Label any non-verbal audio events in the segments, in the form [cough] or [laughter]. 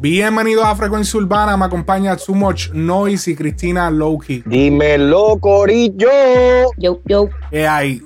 Bienvenidos a Frecuencia Urbana, me acompaña Too Much Noise y Cristina Lowkey. Dímelo, Corillo. Yo, yo. ¿Qué hay?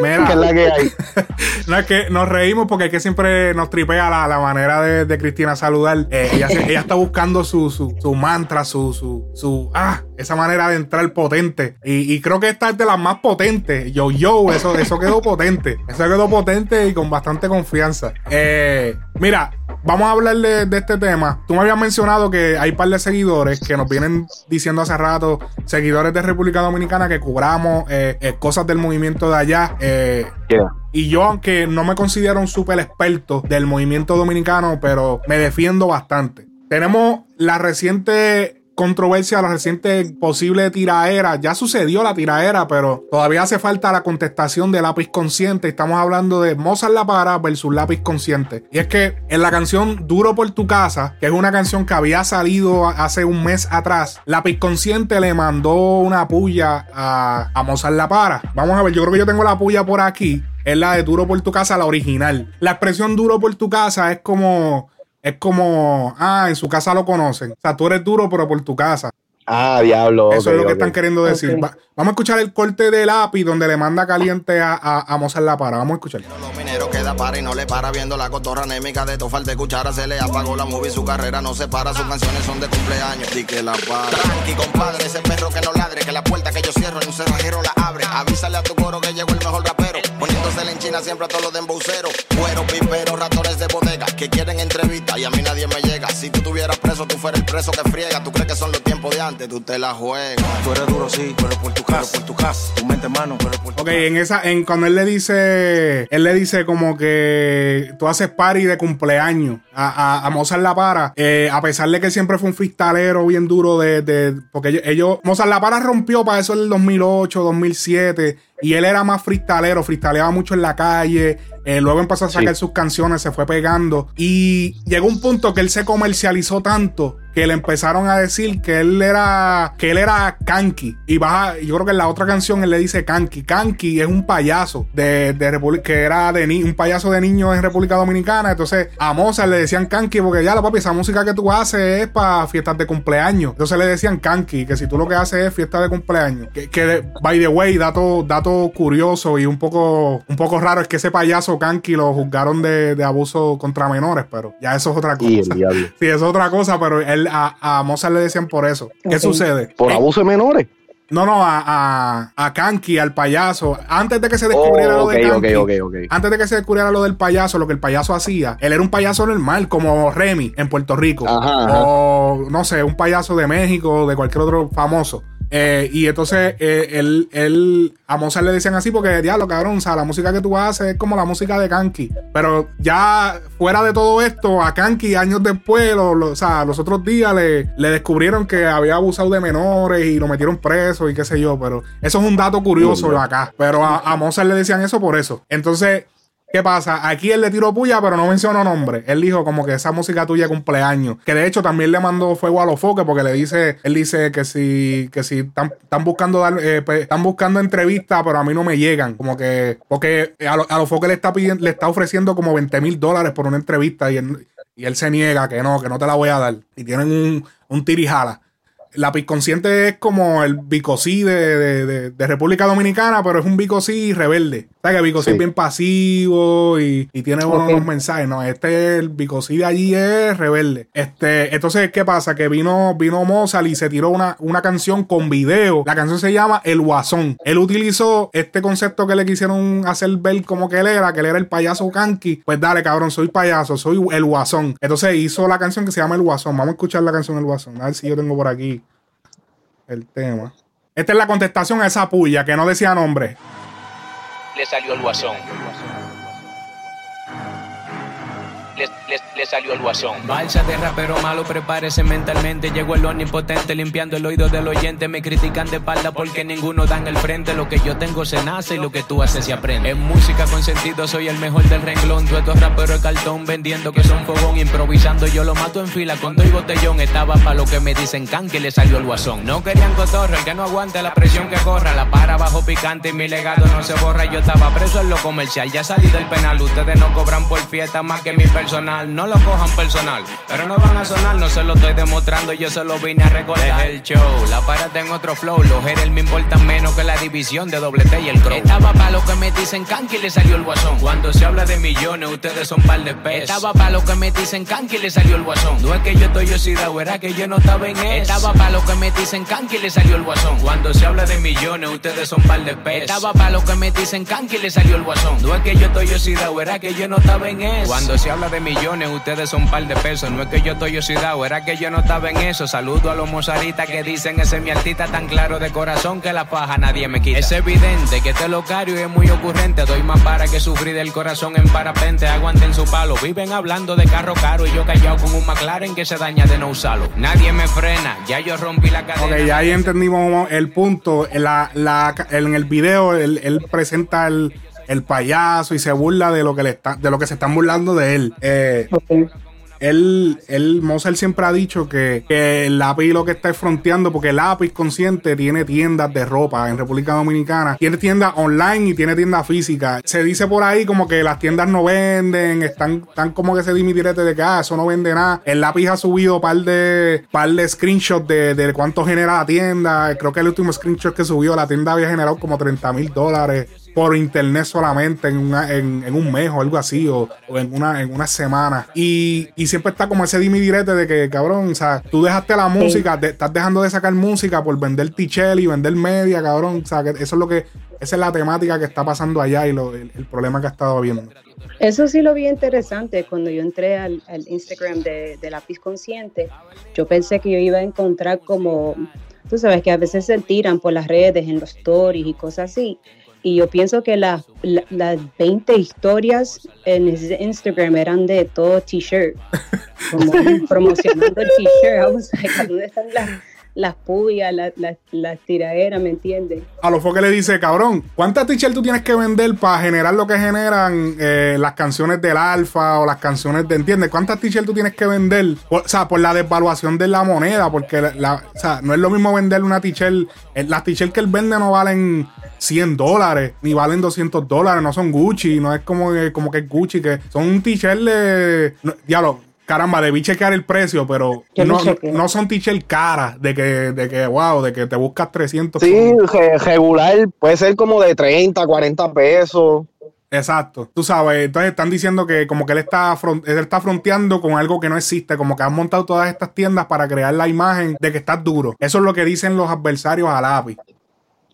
Mira, ¿Qué es la que hay? [laughs] no es que nos reímos porque es que siempre nos tripea la, la manera de, de, Cristina saludar. Eh, ella, ella, está buscando su, su, su mantra, su, su, su, ah, esa manera de entrar potente. Y, y, creo que esta es de las más potentes. Yo, yo, eso, eso quedó potente. Eso quedó potente y con bastante confianza. Eh, mira, vamos a hablar de, de, este tema. Tú me habías mencionado que hay un par de seguidores que nos vienen diciendo hace rato, seguidores de República Dominicana, que cubramos eh, eh, cosas del movimiento de allá. Eh, yeah. Y yo, aunque no me considero un súper experto del movimiento dominicano, pero me defiendo bastante. Tenemos la reciente controversia, la reciente posible tiraera. Ya sucedió la tiraera, pero todavía hace falta la contestación de lápiz consciente. Estamos hablando de Mozart La Para versus lápiz consciente. Y es que en la canción Duro por tu casa, que es una canción que había salido hace un mes atrás, lápiz consciente le mandó una puya a, a Mozart La Para. Vamos a ver, yo creo que yo tengo la puya por aquí. Es la de Duro por tu casa, la original. La expresión Duro por tu casa es como es como, ah, en su casa lo conocen. O sea, tú eres duro, pero por tu casa. Ah, diablo. Eso okay, es lo que okay. están queriendo decir. Okay. Va, vamos a escuchar el corte de lápiz donde le manda caliente a, a, a Mozart La Para. Vamos a escuchar. Los mineros queda para y no le para viendo la cotorra anémica de tofal de cuchara. Se le apagó la movie, su carrera no se para. Sus canciones son de cumpleaños. Di que la para. Tranqui, compadre, ese perro que no ladre. Que la puerta que yo cierro en un cerrajero la abre. Avísale a tu coro que llegó el mejor rapero. Poniéndose en China siempre a todos los de embauceros. Cuero, piperos, quieren entrevista y a mí nadie me llega. Si tú estuvieras preso, tú fueras el preso que friega. Tú crees que son los tiempos de antes, tú te la juegas. Tú eres duro, sí, pero por tu casa, por tu casa, tu mente mano, pero por tu Ok, en esa, en cuando él le dice, él le dice como que tú haces party de cumpleaños a, a, a Mozart La Para, eh, a pesar de que él siempre fue un freestalero bien duro de, de porque ellos, ellos, Mozart La Para rompió para eso en el 2008, 2007. Y él era más freestalero, freestaleaba mucho en la calle. Eh, luego empezó a sacar Sí. sus canciones, se fue pegando. Y llegó un punto que él se comercializó tanto que le empezaron a decir que él era que él era Kanki. Y baja, yo creo que en la otra canción él le dice Kanki. Kanki es un payaso de, de República, que era de ni- un payaso de niños en República Dominicana. Entonces a Mozart le decían Kanki porque ya la papi, esa música que tú haces es para fiestas de cumpleaños. Entonces le decían Kanki, que si tú lo que haces es fiesta de cumpleaños. Que, que by the way, dato, dato curioso y un poco, un poco raro es que ese payaso Kanki lo juzgaron de, de abuso contra menores, pero ya eso es otra cosa. [laughs] Sí, eso es otra cosa, pero él a, a Mozart le decían por eso. ¿Qué Ok. sucede? Por Eh, abuso de menores. no, no, a, a, a Kanki, al payaso. Antes de que se descubriera Oh, lo de Kanki, antes de que se descubriera lo del payaso, lo que el payaso hacía, él era un payaso normal, como Remy en Puerto Rico. Ajá, ajá. O, no sé, un payaso de México, de cualquier otro famoso. Eh, y entonces eh, él, él, a Mozart le decían así porque, diablo, cabrón, o sea, la música que tú haces es como la música de Kanki. Pero ya fuera de todo esto, a Kanki años después, lo- lo- o sea, los otros días le, le descubrieron que había abusado de menores y lo metieron preso y qué sé yo. Pero eso es un dato curioso acá. Pero a, a Mozart le decían eso por eso. Entonces, ¿Qué pasa? Aquí él le tiró puya, pero no mencionó nombre. Él dijo como que esa música tuya cumpleaños. Que de hecho también le mandó fuego a los foques porque le dice, él dice que si, que si están, están buscando dar, eh, están buscando entrevistas, pero a mí no me llegan. Como que, porque a, lo- los foques le está pidiendo, le está ofreciendo como 20 mil dólares por una entrevista y él, se niega que no, que no te la voy a dar. Y tienen un, un tirijala. La Consciente es como el Bicosí de, de, de- de República Dominicana, pero es un Bicosí rebelde. O sea que Bicosí Sí. es bien pasivo y, y tiene buenos Ok. mensajes. No, este, el Bicosí de allí es rebelde. Este, entonces, ¿qué pasa? Que vino, vino Mozart y se tiró una, una canción con video. La canción se llama El Guasón. Él utilizó este concepto que le quisieron hacer ver como que él era, que él era el payaso Kanki. Pues dale, cabrón, soy payaso, soy el Guasón. Entonces hizo la canción que se llama El Guasón. Vamos a escuchar la canción El Guasón. A ver si yo tengo por aquí el tema. Esta es la contestación a esa puya que no decía nombre. Le salió el guasón. Le, le, salió el guasón. Balsa de rapero malo, prepárese mentalmente. Llegó el omnipotente limpiando el oído del oyente. Me critican de espalda porque ninguno dan el frente. Lo que yo tengo se nace y lo que tú haces se aprende. En música con sentido soy el mejor del renglón. Tú estos raperos de cartón vendiendo que son fogón. Improvisando yo lo mato en fila con doy botellón. Estaba para lo que me dicen can que le salió el guasón. No querían cotorra, el que no aguante la presión que corra. La para bajo picante y mi legado no se borra. Yo estaba preso en lo comercial, ya salí del penal. Ustedes no cobran por fiesta más que mi personal. No lo cojan personal, pero no van a sonar. No se lo estoy demostrando, yo se lo vine a recordar. el show, la parada en otro flow. Los Jerel me importan menos que la división de doble T y el crow. Estaba para lo que me dicen canqui le salió el guasón. Cuando se habla de millones, ustedes son par de pesos. Estaba para lo que me dicen canqui le salió el guasón. No es que yo estoy oxidado, era que yo no estaba en eso. Estaba para lo que me dicen canqui le salió el guasón. Cuando se habla de millones, ustedes son par de pesos. Estaba para lo que me dicen canqui le salió el guasón. No es que yo estoy oxidado, era que yo no estaba en eso. Cuando se habla de millones, ustedes son par de pesos. No es que yo estoy oxidado, era que yo no estaba en eso. Saludo a los mozaritas que dicen ese es mi artista tan claro de corazón que la paja nadie me quita. Es evidente que este locario es muy ocurrente. Doy más para que sufrir del corazón en parapente. Aguanten su palo. Viven hablando de carro caro y yo callado con un McLaren que se daña de no usarlo. Nadie me frena, ya yo rompí la cadena. Ok, ya ahí entendimos el punto. La, la, en el video, él, él presenta el el payaso y se burla de lo que le está, de lo que se están burlando de él. Eh, él, él, Mozart siempre ha dicho que, el lápiz lo que está fronteando, porque el lápiz consciente tiene tiendas de ropa en República Dominicana, tiene tiendas online y tiene tiendas físicas. Se dice por ahí como que las tiendas no venden, están, están como que se dimitirete de que ah, eso no vende nada. El lápiz ha subido par de, par de screenshots de, de cuánto genera la tienda. Creo que el último screenshot que subió, la tienda había generado como 30 mil dólares por internet solamente en, en, un mes o algo así, o, en, una, en una semana. Y, siempre está como ese dimi direte de que, cabrón, o sea, tú dejaste la música, estás dejando de sacar música por vender tichel y vender media, cabrón. O sea, que eso es lo que, esa es la temática que está pasando allá y lo, el, problema que ha estado habiendo. Eso sí lo vi interesante cuando yo entré al, Instagram de, de Lápiz Consciente. Yo pensé que yo iba a encontrar como, tú sabes que a veces se tiran por las redes, en los stories y cosas así y yo pienso que las 20 historias en Instagram eran de todo t-shirt, [laughs] como promocionando el t-shirt. ¿dónde están las, las pubias, las la, tiraderas, ¿me entiendes? A lo que le dice, cabrón, ¿cuántas t-shirts tú tienes que vender para generar lo que generan eh, las canciones del alfa o las canciones de, ¿entiendes? ¿Cuántas t-shirts tú tienes que vender? o sea, por la desvaluación de la moneda, porque la, o sea, no es lo mismo vender una t-shirt, eh, las t-shirts que él vende no valen 100 dólares, ni valen 200 dólares, no son Gucci, no es como, como que es Gucci, que son un t-shirt de... caramba, debí chequear el precio, pero no, no, son t-shirts caras, de que, de que, wow, de que te buscas 300. Sí, regular, puede ser como de 30, 40 pesos. Exacto, tú sabes, entonces están diciendo que como que él está, él está fronteando con algo que no existe, como que han montado todas estas tiendas para crear la imagen de que estás duro. Eso es lo que dicen los adversarios al API.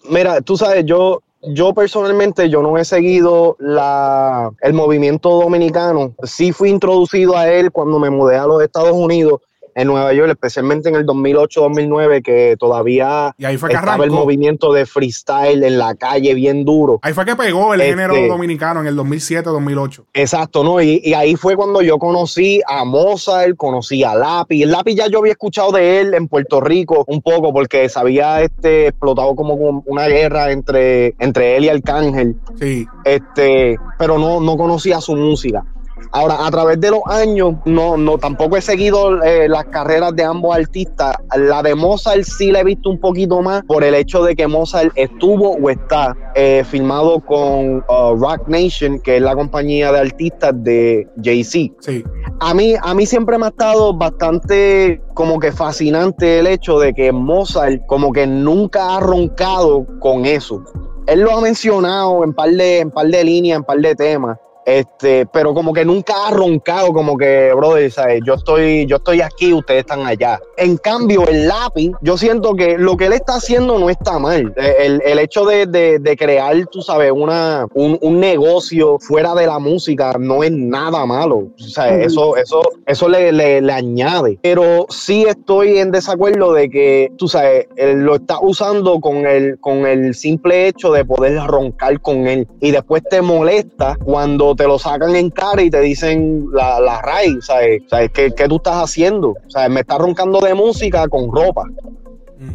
Mira, tú sabes, yo, yo personalmente yo no he seguido la, el movimiento dominicano. Sí fui introducido a él cuando me mudé a los Estados Unidos en Nueva York, especialmente en el 2008-2009, que todavía estaba el movimiento de freestyle en la calle bien duro. Ahí fue que pegó el género este, dominicano en el 2007-2008. Exacto, ¿no? Y, ahí fue cuando yo conocí a Mozart, conocí a Lápiz. El Lápiz ya yo había escuchado de él en Puerto Rico un poco porque se había este, explotado como una guerra entre, entre él y Arcángel. Sí. Este, pero no, no conocía su música. Ahora, a través de los años, no, no tampoco he seguido eh, las carreras de ambos artistas. La de Mozart sí la he visto un poquito más por el hecho de que Mozart estuvo o está eh, filmado con uh, Rock Nation, que es la compañía de artistas de Jay-Z. Sí. A mí, a mí siempre me ha estado bastante como que fascinante el hecho de que Mozart como que nunca ha roncado con eso. Él lo ha mencionado en par de, en par de líneas, en par de temas, este, pero como que nunca ha roncado, como que, brother, ¿sabes? Yo estoy, yo estoy aquí, ustedes están allá. En cambio, el lápiz, yo siento que lo que él está haciendo no está mal. El, el hecho de, de, de, crear, tú sabes, una, un, un, negocio fuera de la música no es nada malo. O sea, eso, eso, eso le, le, le, añade. Pero sí estoy en desacuerdo de que, tú sabes, él lo está usando con el, con el simple hecho de poder roncar con él. Y después te molesta cuando te lo sacan en cara y te dicen la, la RAI, ¿sabes? ¿Sabes? ¿Qué, ¿Qué tú estás haciendo? ¿Sabes? Me estás roncando de música con ropa.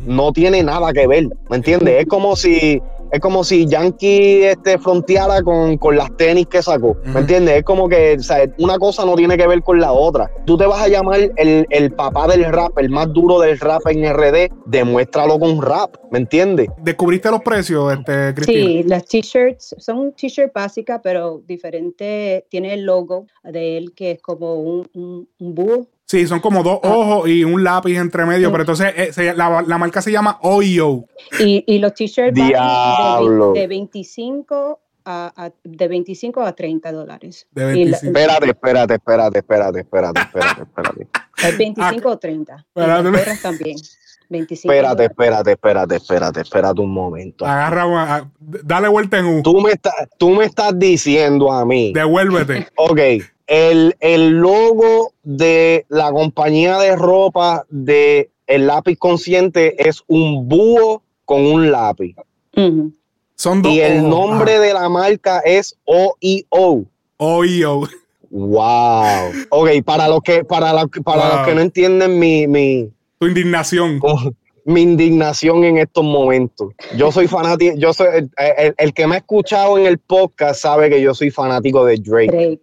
No tiene nada que ver, ¿me entiendes? Es como si es como si Yankee este, fronteara con, con las tenis que sacó. ¿Me Ujú. entiendes? Es como que o sea, una cosa no tiene que ver con la otra. Tú te vas a llamar el, el papá del rap, el más duro del rap en RD, demuéstralo con rap. ¿Me entiendes? ¿Descubriste los precios, este, Cristina? Sí, las t-shirts son t-shirt básicas, pero diferente. Tiene el logo de él que es como un, un, un búho. Sí, son como dos ojos y un lápiz entre medio, Sí. pero entonces eh, se- la, la marca se llama OYO. Y, y los t-shirts van de, de 25 a, a- de 25 a 30 dólares. De Y la- 25. Espérate, espérate, espérate, espérate, espérate, espérate, espérate. [laughs] es 25 o 30. Y Espérate. también. 25 Espérate, espérate, espérate, espérate, espérate un momento. Agarra, una- a- dale vuelta en U. Tú me, estás, tú me estás diciendo a mí, Devuélvete. ok, el, el logo de la compañía de ropa de el lápiz consciente es un búho con un lápiz. Son dos Y el nombre de la marca es OIO. Ah, OYO. Wow. Ok, para los que, para los, para Wow. los que no entienden mi, mi, Tu indignación. Mi indignación en estos momentos. Yo soy fanático, yo soy el, el- el que me ha escuchado en el podcast sabe que yo soy fanático de Drake.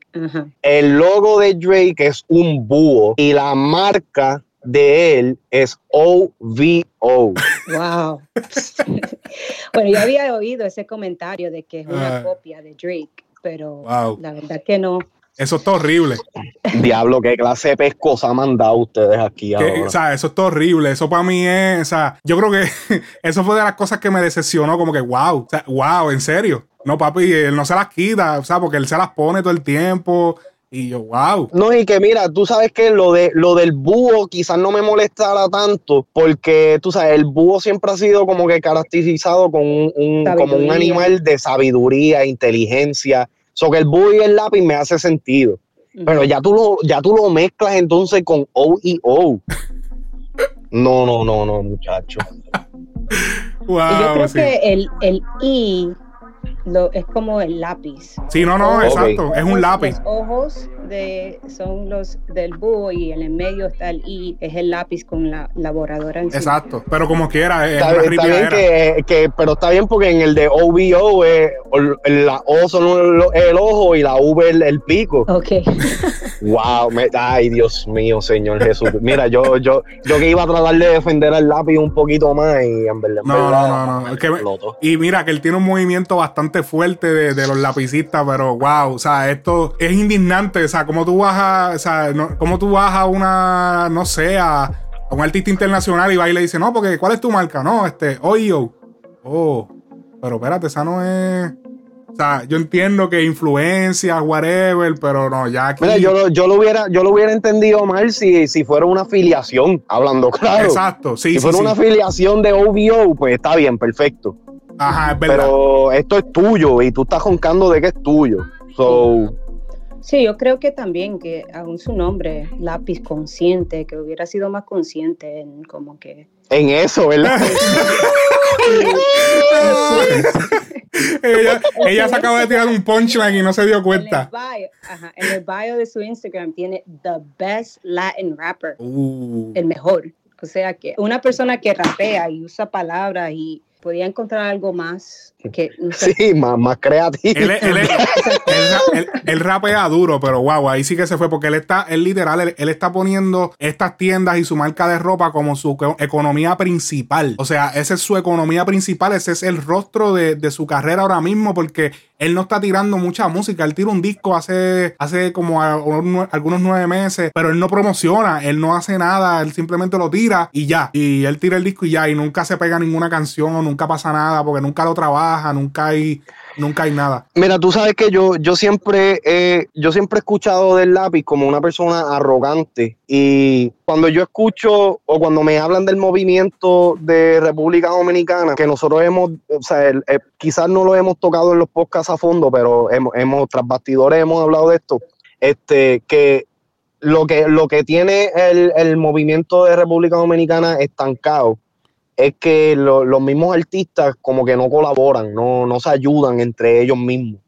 El logo de Drake es un búho y la marca de él es OVO. Wow. [laughs] bueno, yo había oído ese comentario de que es una copia de Drake, pero Wow. la verdad que no. Eso está horrible. Diablo, qué clase de pescosa han mandado ustedes aquí Que, ahora. o sea, eso está horrible. Eso para mí es. O sea, yo creo que [laughs] eso fue de las cosas que me decepcionó. Como que, wow. O sea, wow, en serio. No, papi, él no se las quita. O sea, porque él se las pone todo el tiempo. Y yo, wow. No, y que mira, tú sabes que lo de lo del búho quizás no me molestara tanto, porque tú sabes, el búho siempre ha sido como que caracterizado con un, un- como un animal de sabiduría, inteligencia. So que el búho y el lápiz me hace sentido. Pero ya tú lo, ya tú lo mezclas entonces con O y O. No, no, no, no, muchacho. Wow. Y yo creo sí. que el, el I lo, es como el lápiz. Sí, no, no, exacto. Es un lápiz. Los ojos de, son los del búho y en el medio está el I, es el lápiz con la, la borradora encima. Exacto. Pero como quiera, es Está, una está bien que, que- pero está bien porque en el de OVO eh, el- la O son el ojo y la V el, el pico. Ok. [laughs] Wow, me- ay Dios mío, Señor Jesús. Mira, yo, yo, yo que iba a tratar de defender al lápiz un poquito más y en verdad, No, no, no, no. Es que me- y mira que él tiene un movimiento bastante fuerte de, de los lapicistas, pero wow, o sea, esto es indignante. O sea, como tú vas a, o sea, no, como tú vas a una, no sé, a, a un artista internacional y va y le dice, no, porque ¿cuál es tu marca? No, este, Oyo. Oh, pero espérate, esa no es. O sea, yo entiendo que influencias, whatever, pero no, ya aquí. Mira, yo, lo- yo lo hubiera, yo lo hubiera entendido mal si, si fuera una afiliación, hablando claro. Exacto, sí, si sí, fuera sí. una afiliación de OVO, pues está bien, perfecto. Ajá, es verdad. Pero esto es tuyo y tú estás roncando de que es tuyo. So, Sí, yo creo que también que aún su nombre, lápiz consciente, que hubiera sido más consciente en como que... en eso, ¿verdad? [laughs] ella, ella se acaba de tirar un punchline y no se dio En el, cuenta. bio, ajá, en el bio de su Instagram tiene The Best Latin Rapper, Uh. el mejor. O sea que una persona que rapea y usa palabras y podía encontrar algo más que [laughs] no sé, Sí, más, más creativo. Él, él, es- [laughs] él él- él rapea duro, pero guau, ahí sí que se fue, porque él está, él literal, él, él está poniendo estas tiendas y su marca de ropa como su co- economía principal. O sea, esa es su economía principal, ese es el rostro de, de su carrera ahora mismo, porque él no está tirando mucha música, él tira un disco hace, hace como a- algunos nueve meses, pero él no promociona, él no hace nada, él simplemente lo tira y ya. Y él tira el disco y ya, y nunca se pega ninguna canción o nunca pasa nada, porque nunca lo trabaja, nunca hay, nunca hay nada. Mira, tú sabes que yo, yo siempre eh, yo siempre he escuchado del lápiz como una persona arrogante y cuando yo escucho o cuando me hablan del movimiento de República Dominicana, que nosotros hemos, o sea, eh, quizás no lo hemos tocado en los podcasts a fondo, pero hemos, hemos tras bastidores hemos hablado de esto, este, que lo que, lo que tiene el, el movimiento de República Dominicana estancado es que lo- los mismos artistas como que no colaboran, no, no se ayudan entre ellos mismos.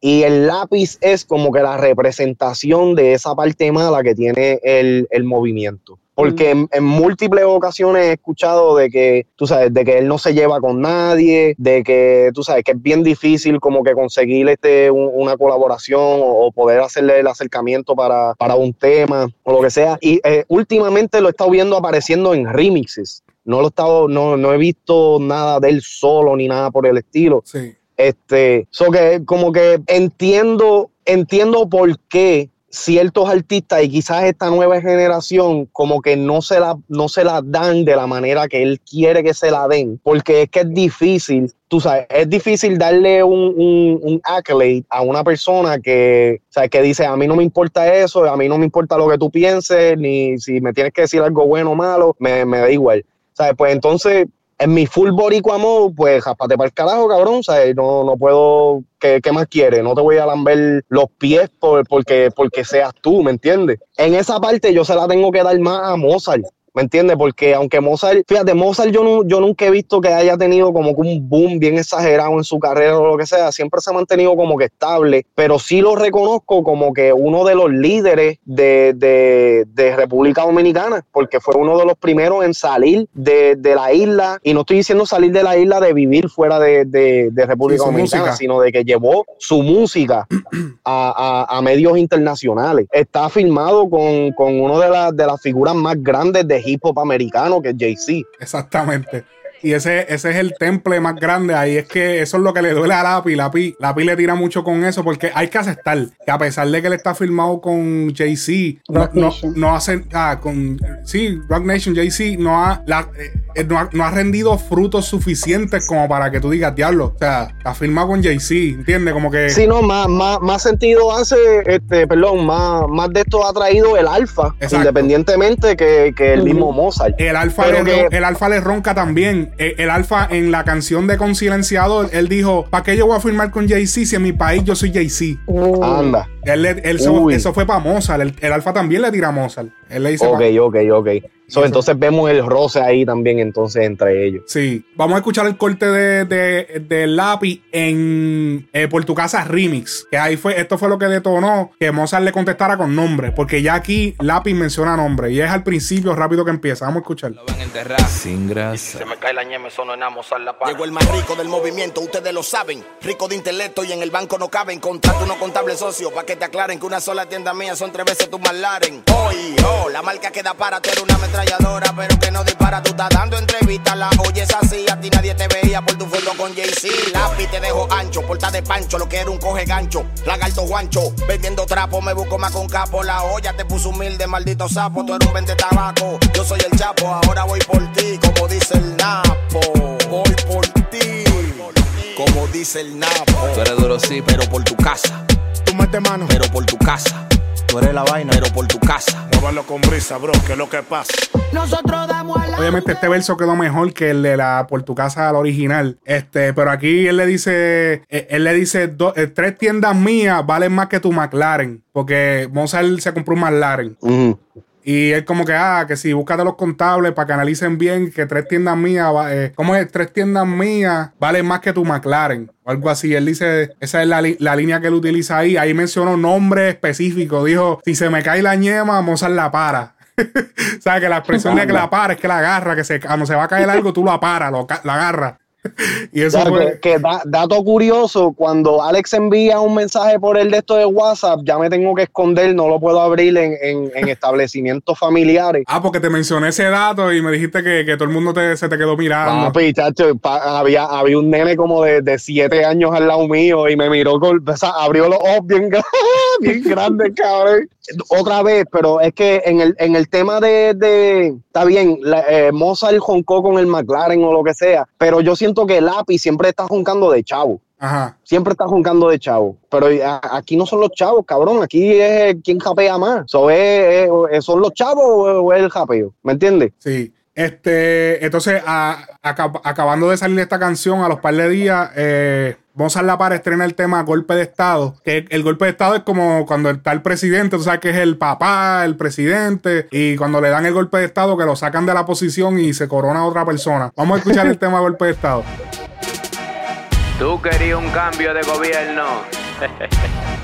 Y el lápiz es como que la representación de esa parte mala que tiene el, el movimiento. Porque en, en múltiples ocasiones he escuchado de que, tú sabes, de que él no se lleva con nadie, de que, tú sabes, que es bien difícil como que conseguir este, un- una colaboración o, o poder hacerle el acercamiento para, para un tema o lo que sea. Y eh, últimamente lo he estado viendo apareciendo en remixes. No lo he estado, no, no he visto nada de él solo ni nada por el estilo. Sí. Este, so que como que entiendo, entiendo por qué ciertos artistas y quizás esta nueva generación como que no se la no se la dan de la manera que él quiere que se la den, porque es que es difícil, tú sabes, es difícil darle un, un, un accolade a una persona que, sabes, que dice, a mí no me importa eso, a mí no me importa lo que tú pienses, ni si me tienes que decir algo bueno o malo, me, me da igual. ¿Sabes? Pues entonces, en mi full boricua mode, pues jápate para el carajo, cabrón. ¿sabes? No, no puedo. ¿qué, qué más quieres? No te voy a lamber los pies por, porque, porque seas tú, ¿me entiendes? En esa parte yo se la tengo que dar más a Mozart. ¿Me entiendes? Porque aunque Mozart, fíjate, Mozart yo, no, yo nunca he visto que haya tenido como que un boom bien exagerado en su carrera o lo que sea. Siempre se ha mantenido como que estable, pero sí lo reconozco como que uno de los líderes de, de- de República Dominicana, porque fue uno de los primeros en salir de, de la isla. Y no estoy diciendo salir de la isla de vivir fuera de, República Dominicana, música. sino de que llevó su música a, a- a medios internacionales. Está filmado con, con una de, las de las figuras más grandes de hip hop americano, que es Jay-Z. Exactamente. Y ese, ese es el temple más grande. Ahí es que eso es lo que le duele a Lapi. Lapi, Lapi le tira mucho con eso porque hay que aceptar que a pesar de que él está firmado con Jay-Z, no, no, Nation. no hace. Ah, con. Sí, Rock Nation, Jay-Z no ha, la- eh, no, ha, no ha rendido frutos suficientes como para que tú digas, diablo. O sea, está firmado con Jay-Z, ¿entiendes? Como que. Sí, no, más, más, más sentido hace, este, perdón, más, más de esto ha traído el alfa, independientemente que, que el mismo Mozart. El alfa, Pero le, que- el alfa le ronca también. Eh, El, alfa en la canción de Con Silenciador, él dijo: ¿Para qué yo voy a firmar con Jay-Z si en mi país yo soy Jay-Z? Uh, Anda. Él, él Uy. eso fue para Mozart. El, el alfa también le tira a Mozart. Él le dice: Ok, pa- ok, ok. So, Eso. entonces vemos el roce ahí también entonces entre ellos. Sí, vamos a escuchar el corte de, de, de Lápiz en eh, Por tu casa remix. Que ahí fue, esto fue lo que detonó que Mozart le contestara con nombre. Porque ya aquí Lápiz menciona nombre. Y es al principio rápido que empieza. Vamos a escuchar. Lo van a enterrar sin grasa. Se me cae la ñeme, eso no es Mozart la para. Llegó el más rico del movimiento, ustedes lo saben. Rico de intelecto y en el banco no caben. Contrato uno contable socio, pa' que te aclaren que una sola tienda mía son tres veces tu Laren. Hoy, oh, la marca que da para, tú eres una ametralladora, pero que no dispara. Tú estás dando entrevistas, la oyes así. A ti nadie te veía por tu fondo con Jay-Z. Lápiz te dejo ancho, porta de pancho, lo que era un coge gancho. Lagarto guancho, vendiendo trapo, me busco más con capo. La olla te puso humilde, maldito sapo. Tú eres un vende tabaco, yo soy el chapo. Ahora voy por ti, como dice el Napo. Voy por ti, como dice el Napo. Tú eres duro, sí, pero por tu casa, mete mano, pero por tu casa, tú eres la vaina. pero por tu casa. Muévalo con brisa, bro, que es lo que pasa. Obviamente este verso quedó mejor que el de la Por tu casa al original. Este, pero aquí él le dice, eh, él le dice, "Do- eh, tres tiendas mías valen más que tu McLaren. Porque Mozart se compró un McLaren. Y él como que, ah, que si búscate los contables para que analicen bien que tres tiendas mías, eh, ¿cómo es? Tres tiendas mías valen más que tu McLaren. O algo así. Él dice, esa es la, la línea que él utiliza ahí. Ahí mencionó nombre específico. Dijo, si se me cae la ñema, Mozart la para. [laughs] o sea, que la expresión de que la para es que la agarra, que se, cuando se va a caer algo, tú la para, lo, ca- la agarra. [laughs] y eso Claro, fue... que, que da- dato curioso, cuando Alex envía un mensaje por el de esto de WhatsApp, ya me tengo que esconder, no lo puedo abrir en, en- en [laughs] establecimientos familiares. Ah, porque te mencioné ese dato y me dijiste que, que todo el mundo te- se te quedó mirando. Papi, chacho, pa- había, había un nene como de, de siete años al lado mío y me miró con, o sea, abrió los ojos bien, [laughs] gra- [laughs] bien grandes, cabrón. Otra vez, pero es que en el, en el tema de, de- está bien, la- eh, Mozart joncó con el McLaren o lo que sea, pero yo siento que Lápiz siempre está joncando de chavo. Ajá. Siempre está juncando de chavo. Pero a- aquí no son los chavos, cabrón. Aquí es quien japea más. So, es- es- ¿Son los chavos o es el japeo? ¿Me entiendes? Sí. Este, entonces, a- acabando de salir esta canción a los par de días, eh, Mozart La Para estrena el tema Golpe de Estado. Que el golpe de Estado es como cuando está el presidente, tú sabes que es el papá, el presidente, y cuando le dan el golpe de Estado, que lo sacan de la posición y se corona a otra persona. Vamos a escuchar el tema Golpe de Estado. Tú querías un cambio de gobierno. [laughs]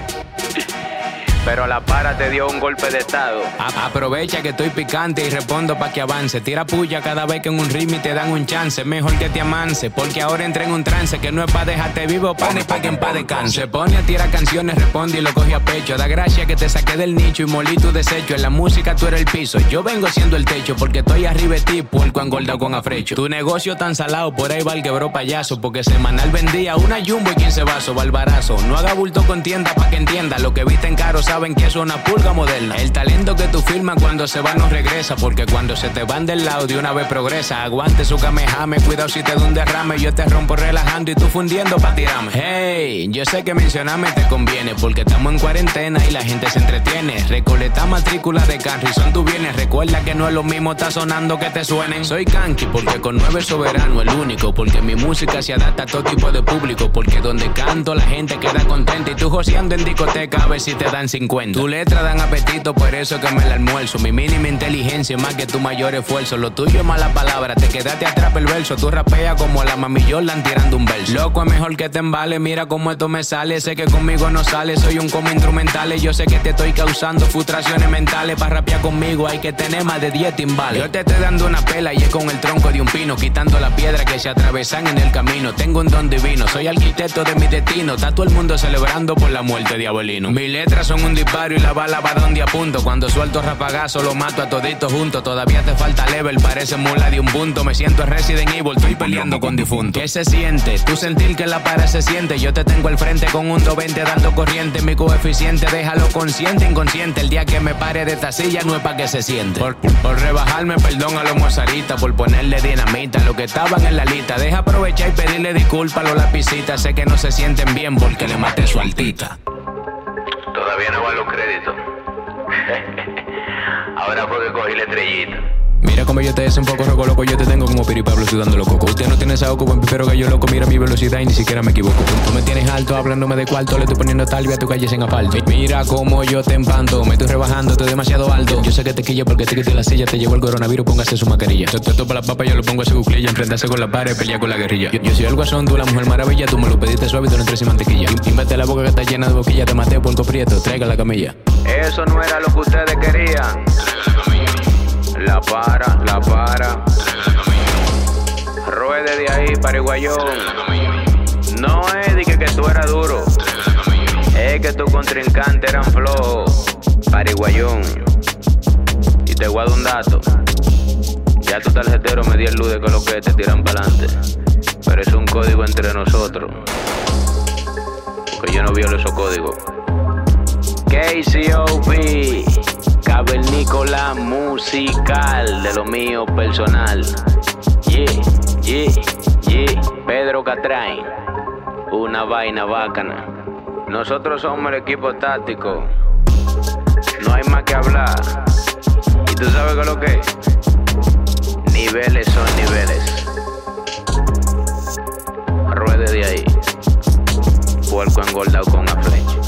pero la para te dio un golpe de estado. aprovecha que estoy picante y respondo pa' que avance. Tira puya cada vez que en un ritmo te dan un chance. Mejor que te amance, porque ahora entré en un trance que no es pa' dejarte vivo, pa' ni pa' que en paz descanse. Se pone a tirar canciones, responde y lo coge a pecho. Da gracia que te saqué del nicho y molí tu desecho. En la música tú eres el piso, yo vengo siendo el techo, porque estoy arriba de ti, puerco engordado con afrecho. Tu negocio tan salado, por ahí va el quebró payaso, porque semanal vendía una jumbo y 15 vasos, balbarazo. No haga bulto con tienda pa' que entienda lo que viste en caro, saben que es una pulga moderna. El talento que tú firmas cuando se va no regresa, porque cuando se te van del lado de una vez progresa. Aguante su camejame, cuidado si te da un derrame. Yo te rompo relajando y tú fundiendo pa' tirarme. Hey, yo sé que mencionarme te conviene, porque estamos en cuarentena y la gente se entretiene. Recoleta matrícula de carro y son tus bienes. Recuerda que no es lo mismo, está sonando que te suenen. Soy Kanki, porque con nueve soberano el único, porque mi música se adapta a todo tipo de público, porque donde canto la gente queda contenta y tú joseando en discoteca a ver si te dan 50. Tu letra dan apetito, por eso que me la almuerzo. Mi mínima inteligencia más que tu mayor esfuerzo. Lo tuyo es mala palabra, te quedaste atrás el verso. Tú rapeas como la mami Jordan tirando un verso. Loco es mejor que te embale, mira cómo esto me sale. Sé que conmigo no sale, soy un como instrumental. Yo sé que te estoy causando frustraciones mentales. Para rapear conmigo hay que tener más de 10 timbales. Yo te estoy dando una pela y es con el tronco de un pino, quitando la piedra que se atravesan en el camino. Tengo un don divino, soy arquitecto de mi destino. Está todo el mundo celebrando por la muerte de Abuelino. Mis letras son un disparo y la bala va donde apunto. Cuando suelto rapagazo lo mato a toditos juntos. Todavía te falta level, parece mula de un punto. Me siento Resident Evil, estoy peleando con difunto. ¿Qué se siente? Tú sentir que la pared se siente. Yo te tengo al frente con un 220 dando corriente. Mi coeficiente, déjalo consciente, inconsciente. El día que me pare de esta silla no es para que se siente. Por, rebajarme, perdón a los mozaritas. Por ponerle dinamita lo que estaban en la lista. Deja aprovechar y pedirle disculpas a los lapicitas. Sé que no se sienten bien porque le maté su altita. Todavía no van los créditos. [laughs] Ahora fue que cogí la estrellita. Mira como yo te des un poco roco loco, yo te tengo como Pablo sudando los cocos. Usted no tiene esa oco, pero que yo loco, mira mi velocidad y ni siquiera me equivoco. Tú me tienes alto hablándome de cuarto, le estoy poniendo talvia a tu calle sin asfalto. Mira como yo te empanto, me estoy rebajando, estoy demasiado alto. Yo sé que te quillo porque te quité la silla, te llevo el coronavirus, póngase su mascarilla. Esto para la papa, yo lo pongo a su cuclilla, enfrentarse con la pared, pelea con la guerrilla. Yo, soy el guasón, tú la mujer maravilla, tú me lo pediste suave, tú no entres sin mantequilla. Inverte la boca que está llena de boquilla, te maté, puerco prieto, traiga la camilla. Eso no era lo que ustedes querían. La para, la para. Ruede de ahí, pariguayón. No es de que, que tú eras duro. Es que tu contrincante eran flojos. Pariguayón. Y te guardo un dato. Ya tu tarjetero me dio el luz de que lo que te tiran para adelante. Pero es un código entre nosotros. Porque yo no violo esos códigos. KCOB. Cavernícola musical de lo mío personal. Yeah, yeah, yeah. Pedro Catrain. Una vaina bacana. Nosotros somos el equipo táctico. No hay más que hablar. ¿Y tú sabes qué es lo que es? Niveles son niveles. Ruede de ahí. Puerco engordado con una flecha.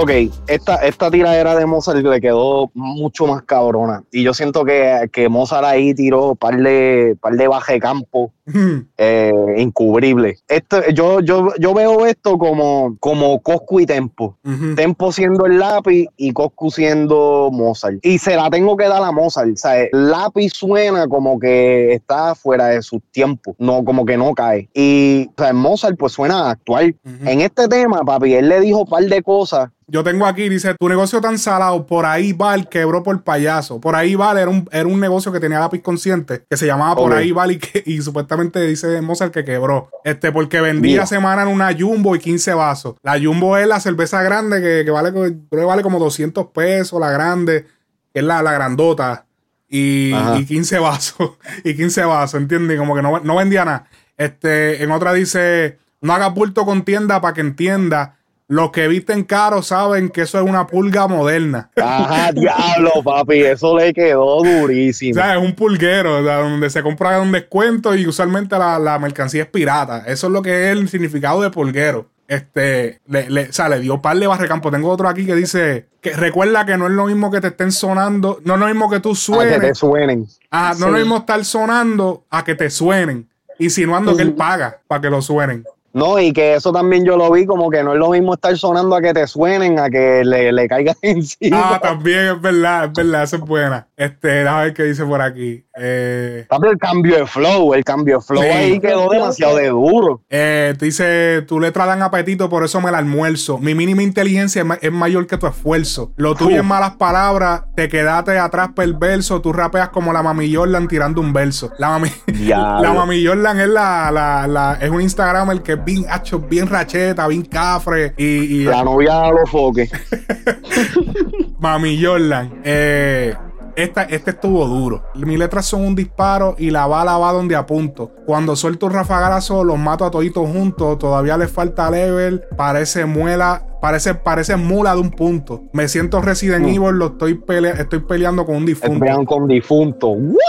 Ok, esta, esta tiradera de Mozart le quedó mucho más cabrona. Y yo siento que, que Mozart ahí tiró par de, par de baje campo [laughs] eh, incubrible. Esto, yo, yo, yo veo esto como, como Coscu y Tempo. Tempo siendo el lápiz y Coscu siendo Mozart. Y se la tengo que dar a Mozart. O sea, el lápiz suena como que está fuera de su tiempo. No, como que no cae. Y o sea, Mozart pues suena actual. En este tema, papi, él le dijo un par de cosas yo tengo aquí, dice, tu negocio tan salado, por ahí va el quebró por payaso. Por ahí va, era un, era un negocio que tenía lápiz consciente, que se llamaba Por ahí va y, [laughs] y supuestamente dice Mozart que quebró. Este, porque vendía semana en una Jumbo y 15 vasos. La Jumbo es la cerveza grande que, vale, creo que vale como 200 pesos, la grande, que es la, la grandota. Y, 15 vasos, [laughs] y 15 vasos, ¿entiendes? Como que no, no vendía nada. Este, en otra dice, no haga bulto con tienda para que entienda los que visten caro saben que eso es una pulga moderna. Ajá, diablo, papi, eso le quedó durísimo. O sea, es un pulguero, donde se compra un descuento y usualmente la, mercancía es pirata. Eso es lo que es el significado de pulguero. Este, le, o sea, le dio par de barrecampo. Tengo otro aquí que dice que recuerda que no es lo mismo que te estén sonando, no es lo mismo que tú suenes. A que te suenen. Ajá, no es lo mismo estar sonando a que te suenen, insinuando que él paga para que lo suenen. No, y que eso también yo lo vi como que no es lo mismo estar sonando a que te suenen, a que le, le caigan [laughs] encima. Ah, también es verdad, es verdad, eso es buena. Este, déjame ver qué dice por aquí. Eh, el cambio de flow, el cambio de flow Sí. ahí quedó demasiado de duro. eh, te dice, tu letra dan apetito, por eso me la almuerzo. Mi mínima inteligencia es, ma- es mayor que tu esfuerzo. Lo tuyo es malas palabras, te quedaste atrás perverso, tú rapeas como la mami Jordan tirando un verso. La mami, [laughs] la mami Jordan es la, la, la- es un Instagramer que es bien hacho, bien racheta, bien cafre y, y La novia de los foques. [laughs] Mami Jordan, eh, esta, este estuvo duro. Mis letras son un disparo y la bala va donde apunto. Cuando suelto un rafagarazo, los mato a toditos juntos. Todavía les falta level. Parece muela, parece, parece mula de un punto. Me siento Resident Evil, lo estoy, pelea- estoy peleando con un difunto. Vean con difunto. ¿What?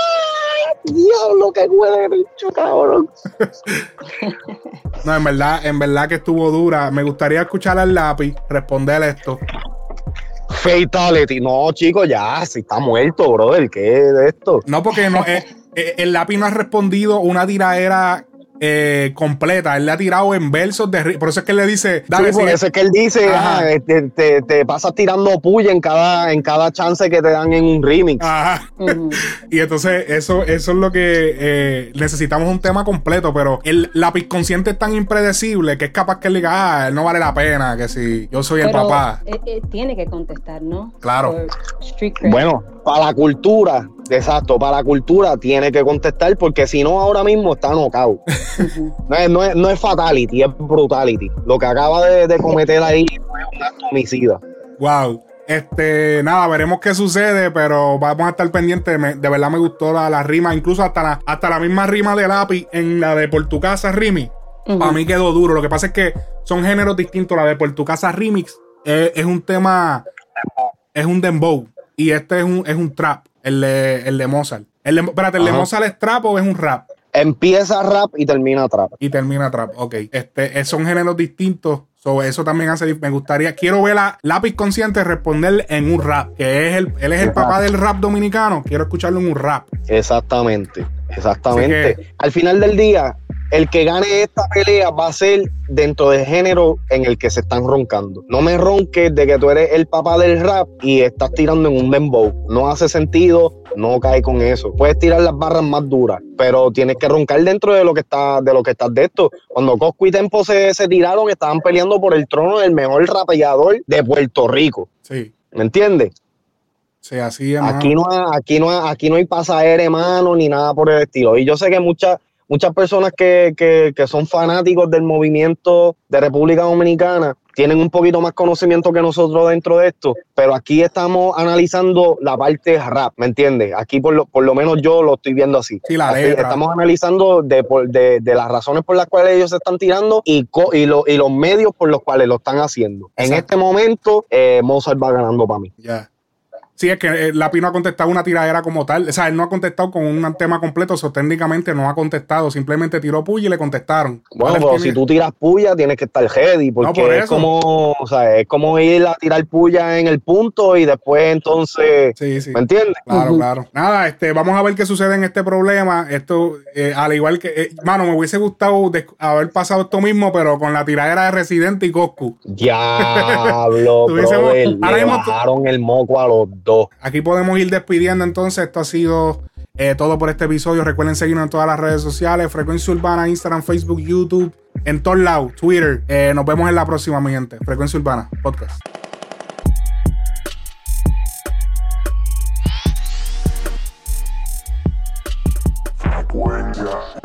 Diablo, que huele bicho, cabrón. [laughs] No, en verdad, en verdad que estuvo dura. Me gustaría escuchar al lápiz responder esto. Fatality. No, chicos, ya, si está muerto, brother. ¿Qué es esto? No, porque no, eh, eh, el lápiz no ha respondido una tiraera eh, completa. Él le ha tirado en versos de Por eso es que él le dice, dale, Sí, por sigue. eso es que él dice, Ajá. ah, te, te- te pasas tirando puya en cada, en cada chance que te dan en un remix. Ajá. [laughs] Y entonces eso, eso es lo que eh, necesitamos un tema completo, pero el lápiz consciente es tan impredecible que es capaz que él diga, ah, él no vale la pena, que si yo soy el papá. eh, eh, tiene que contestar, ¿no? Claro. Bueno, para la cultura, exacto, para la cultura tiene que contestar porque si no ahora mismo está nocao. No es, no, es, no es fatality, es brutality. Lo que acaba de, de cometer ahí es un acto homicida. Wow. Este, nada, veremos qué sucede, pero vamos a estar pendientes. Me- de verdad me gustó la, la rima, incluso hasta la, hasta la misma rima de lápiz en la de Por tu casa, Rimi. Ujú. Para mí quedó duro. Lo que pasa es que son géneros distintos. La de Por tu casa Remix eh, es un tema, es un dembow. Y este es un, es un trap, el de, el de Mozart. El de, espérate, ¿el de. Mozart es trap o es un rap? Empieza rap y termina trap. Y termina trap. Ok. Este, eh, son géneros distintos. So, eso también hace. Me gustaría. Quiero ver a Lápiz Consciente responder en un rap. Que es el, él es el papá del rap dominicano. Quiero escucharlo en un rap. Exactamente, exactamente. Al final del día, el que gane esta pelea va a ser dentro del género en el que se están roncando. No me ronques de que tú eres el papá del rap y estás tirando en un dembow. No hace sentido, no cae con eso. Puedes tirar las barras más duras, pero tienes que roncar dentro de lo que está, de lo que estás de esto. Cuando Cosco y Tempo se, se tiraron, estaban peleando por el trono del mejor rapeador de Puerto Rico. Sí. ¿Me entiendes? Sí, así es. Aquí no, hay- aquí, no, aquí no hay hermano, ni nada por el estilo. Y yo sé que muchas muchas personas que, que, que son fanáticos del movimiento de República Dominicana tienen un poquito más conocimiento que nosotros dentro de esto, pero aquí estamos analizando la parte rap, ¿me entiendes? Aquí por lo, por lo menos yo lo estoy viendo así. Sí, la Así, letra. Estamos analizando de, de, de las razones por las cuales ellos se están tirando y, co- y, lo- y los medios por los cuales lo están haciendo. En este momento, eh, Mozart va ganando para mí. Ya. Sí, es que eh, Lápiz no ha contestado una tiradera como tal. O sea, él no ha contestado con un tema completo. Eso técnicamente no ha contestado. Simplemente tiró puya y le contestaron. Bueno, pero tiene- si tú tiras puya, tienes que estar ready, porque por es como, o sea, es como ir a tirar puya en el punto y después entonces, Sí, sí. ¿me entiendes? Claro, claro. Nada, este, vamos a ver qué sucede en este problema. Esto, eh, al igual que, eh, mano, me hubiese gustado haber pasado esto mismo, pero con la tiradera de Residente y Coscu. Diablo, [laughs] brother, ahora le mismo bajaron el moco a los dos. Aquí podemos ir despidiendo entonces. Esto ha sido eh, todo por este episodio. Recuerden seguirnos en todas las redes sociales: Frecuencia Urbana, Instagram, Facebook, YouTube, en todos lados, Twitter. Eh, nos vemos en la próxima, mi gente. Frecuencia Urbana, podcast. Frecuencia